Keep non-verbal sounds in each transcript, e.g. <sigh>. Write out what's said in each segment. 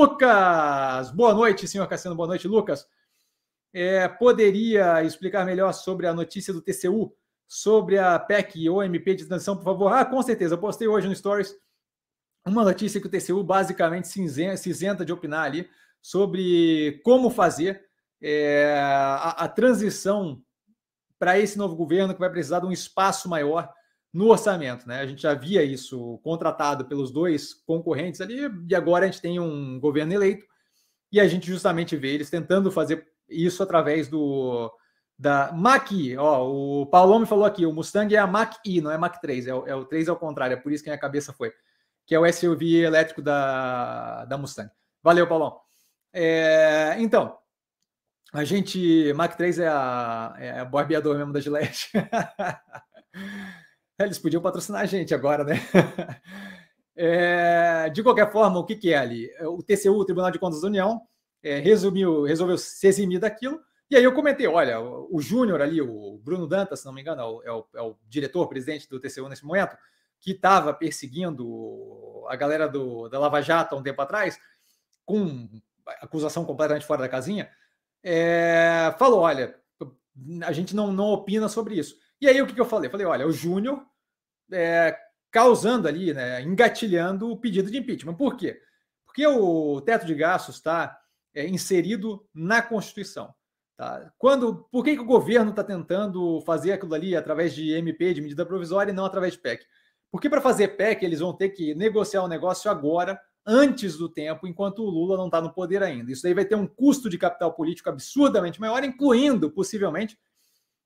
Lucas, boa noite, senhor Cassiano, boa noite, Lucas. É, poderia explicar melhor sobre a notícia do TCU, sobre a PEC ou MP de transição, por favor? Ah, com certeza, eu postei hoje no Stories uma notícia que o TCU basicamente se isenta de opinar ali sobre como fazer é, a, a transição para esse novo governo que vai precisar de um espaço maior no orçamento. Né? A gente já via isso contratado pelos dois concorrentes ali, e agora a gente tem um governo eleito, e a gente justamente vê eles tentando fazer isso através do da Mach-E. Ó, o Paulo me falou aqui, o Mustang é a Mach-E, não é Mach 3, é o, é o 3 ao contrário, é por isso que a minha cabeça foi, que é o SUV elétrico da, da Mustang. Valeu, Paulão. É, então, a gente. Mach 3 é a, é a barbeador mesmo da Gillette. <laughs> Eles podiam patrocinar a gente agora, né? <laughs> É, de qualquer forma, o que, que, é ali? O TCU, o Tribunal de Contas da União, é, resumiu, resolveu se eximir daquilo. E aí eu comentei: olha, o, Júnior ali, o Bruno Dantas, se não me engano, é o, é o, é o diretor, presidente do TCU nesse momento, que estava perseguindo a galera do, da Lava Jato há um tempo atrás, com acusação completamente fora da casinha, é, falou: olha, a gente não, não opina sobre isso. E aí o que, que eu falei? Falei: olha, o Júnior é, causando ali, né, engatilhando o pedido de impeachment. Por quê? Porque o teto de gastos está é, inserido na Constituição. Tá? Quando, por que, que o governo está tentando fazer aquilo ali através de MP, de medida provisória, e não através de PEC? Porque para fazer PEC, eles vão ter que negociar o negócio agora antes do tempo, enquanto o Lula não está no poder ainda. Isso daí vai ter um custo de capital político absurdamente maior, incluindo, possivelmente,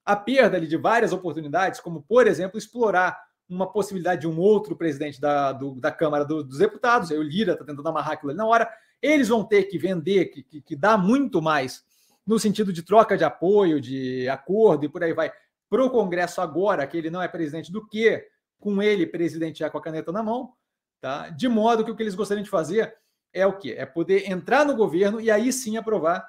a perda de várias oportunidades, como, por exemplo, explorar uma possibilidade de um outro presidente da, do, da Câmara do, dos Deputados, aí o Lira está tentando amarrar aquilo ali na hora, eles vão ter que vender, que, que, que dá muito mais no sentido de troca de apoio, de acordo e por aí vai, para o Congresso agora, que ele não é presidente do que, com ele, presidente já com a caneta na mão, Tá? De modo que o que eles gostariam de fazer é o quê? É poder entrar no governo e aí sim aprovar,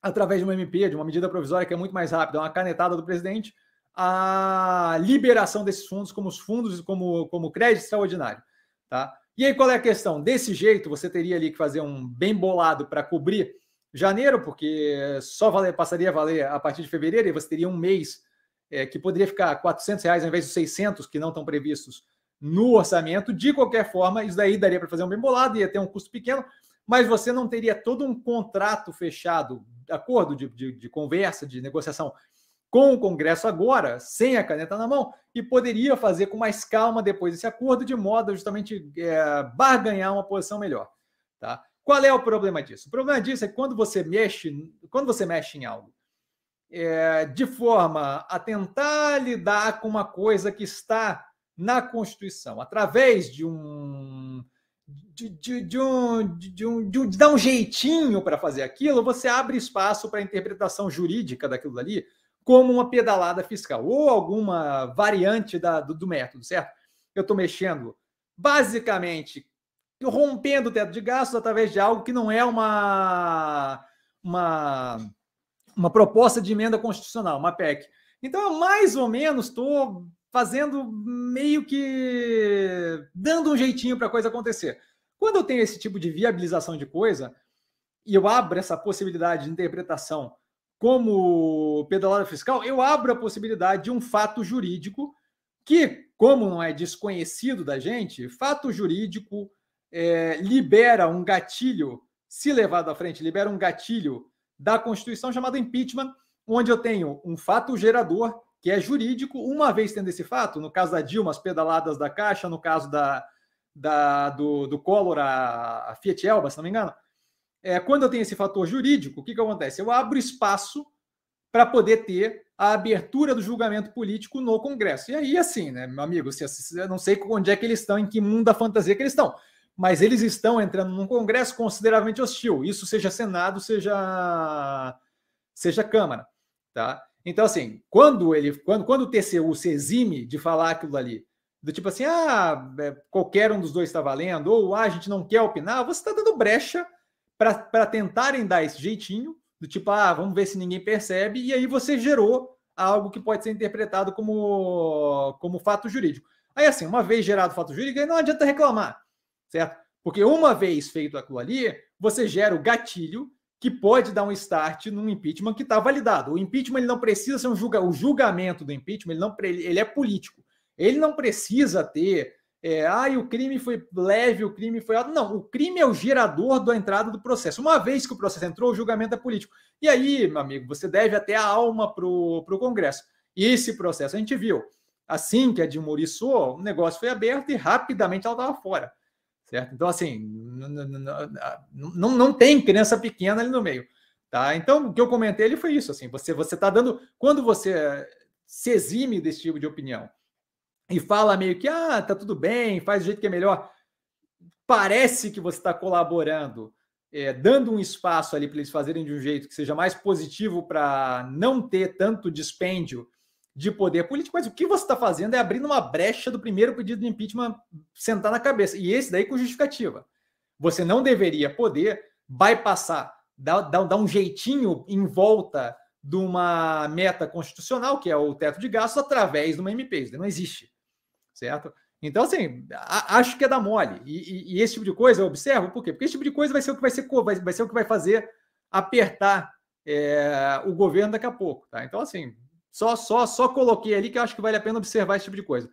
através de uma MP, de uma medida provisória que é muito mais rápida, uma canetada do presidente, a liberação desses fundos como os fundos, como, como crédito extraordinário. Tá? E aí, qual é a questão? Desse jeito, você teria ali que fazer um bem bolado para cobrir janeiro, porque só valer, passaria a valer a partir de fevereiro, e você teria um mês é, que poderia ficar 400 reais ao invés dos 600 que não estão previstos no orçamento. De qualquer forma, isso daí daria para fazer um bem bolado, ia ter um custo pequeno, mas você não teria todo um contrato fechado, acordo de, de, de conversa, de negociação com o Congresso agora, sem a caneta na mão, e poderia fazer com mais calma depois esse acordo, de modo a justamente é, barganhar uma posição melhor. Tá? Qual é o problema disso? O problema disso é que quando você mexe, quando você mexe em algo é, de forma a tentar lidar com uma coisa que está na Constituição, através de um de, de, de, um, de, um, de, um, de dar um jeitinho para fazer aquilo, você abre espaço para a interpretação jurídica daquilo ali como uma pedalada fiscal ou alguma variante da, do, do método, certo? Eu estou mexendo basicamente rompendo o teto de gastos através de algo que não é uma, uma, uma proposta de emenda constitucional, uma PEC. Então, eu mais ou menos estou fazendo meio que dando um jeitinho para a coisa acontecer. Quando eu tenho esse tipo de viabilização de coisa e eu abro essa possibilidade de interpretação como pedalada fiscal, eu abro a possibilidade de um fato jurídico que, como não é desconhecido da gente, fato jurídico é, libera um gatilho, se levado à frente, libera um gatilho da Constituição chamado impeachment, onde eu tenho um fato gerador que é jurídico, uma vez tendo esse fato, no caso da Dilma, as pedaladas da Caixa, no caso da, da do, do Collor, a, a Fiat Elba, se não me engano, é, quando eu tenho esse fator jurídico, o que, que acontece? Eu abro espaço para poder ter a abertura do julgamento político no Congresso. E aí, assim, né, meu amigo, se, eu não sei onde é que eles estão, em que mundo da fantasia que eles estão, mas eles estão entrando num Congresso consideravelmente hostil, isso seja Senado, seja, seja Câmara, tá? Então, assim, quando ele, quando, quando o TCU se exime de falar aquilo ali, do tipo assim, ah, é, qualquer um dos dois está valendo, ou ah, a gente não quer opinar, você está dando brecha para tentarem dar esse jeitinho, do tipo, ah, vamos ver se ninguém percebe, e aí você gerou algo que pode ser interpretado como, como fato jurídico. Aí, assim, uma vez gerado fato jurídico, aí não adianta reclamar, certo? Porque uma vez feito aquilo ali, você gera o gatilho que pode dar um start num impeachment que está validado. O impeachment ele não precisa ser um julga, o julgamento do impeachment ele não ele é político. Ele não precisa ter é, ah, o crime foi leve, o crime foi alto. Não, o crime é o gerador da entrada do processo. Uma vez que o processo entrou, o julgamento é político. E aí, meu amigo, você deve até a alma para o Congresso. E esse processo a gente viu. Assim que a Dilma oriçou, o negócio foi aberto e rapidamente ela estava fora. Certo? Então, assim, não, não tem criança pequena ali no meio. Tá? Então, o que eu comentei ele foi isso. Assim, você está dando. Quando você se exime desse tipo de opinião e fala meio que, ah, tá tudo bem, faz do jeito que é melhor. Parece que você está colaborando, é, dando um espaço ali para eles fazerem de um jeito que seja mais positivo para não ter tanto dispêndio de poder político, mas o que você está fazendo é abrindo uma brecha do primeiro pedido de impeachment sentar na cabeça. E esse daí com justificativa. Você não deveria poder bypassar, dar, dar, dar um jeitinho em volta de uma meta constitucional, que é o teto de gastos, através de uma MP. Isso não existe certo? Então, assim, acho que é da mole. E, e, e, esse tipo de coisa eu observo, por quê? Porque esse tipo de coisa vai ser o que vai ser, vai, vai ser o que vai fazer apertar é, o governo daqui a pouco. Tá? Então, assim, só, só, só coloquei ali que eu acho que vale a pena observar esse tipo de coisa.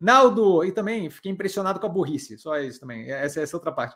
Naldo, e também fiquei impressionado com a burrice, só isso também, essa, essa outra parte.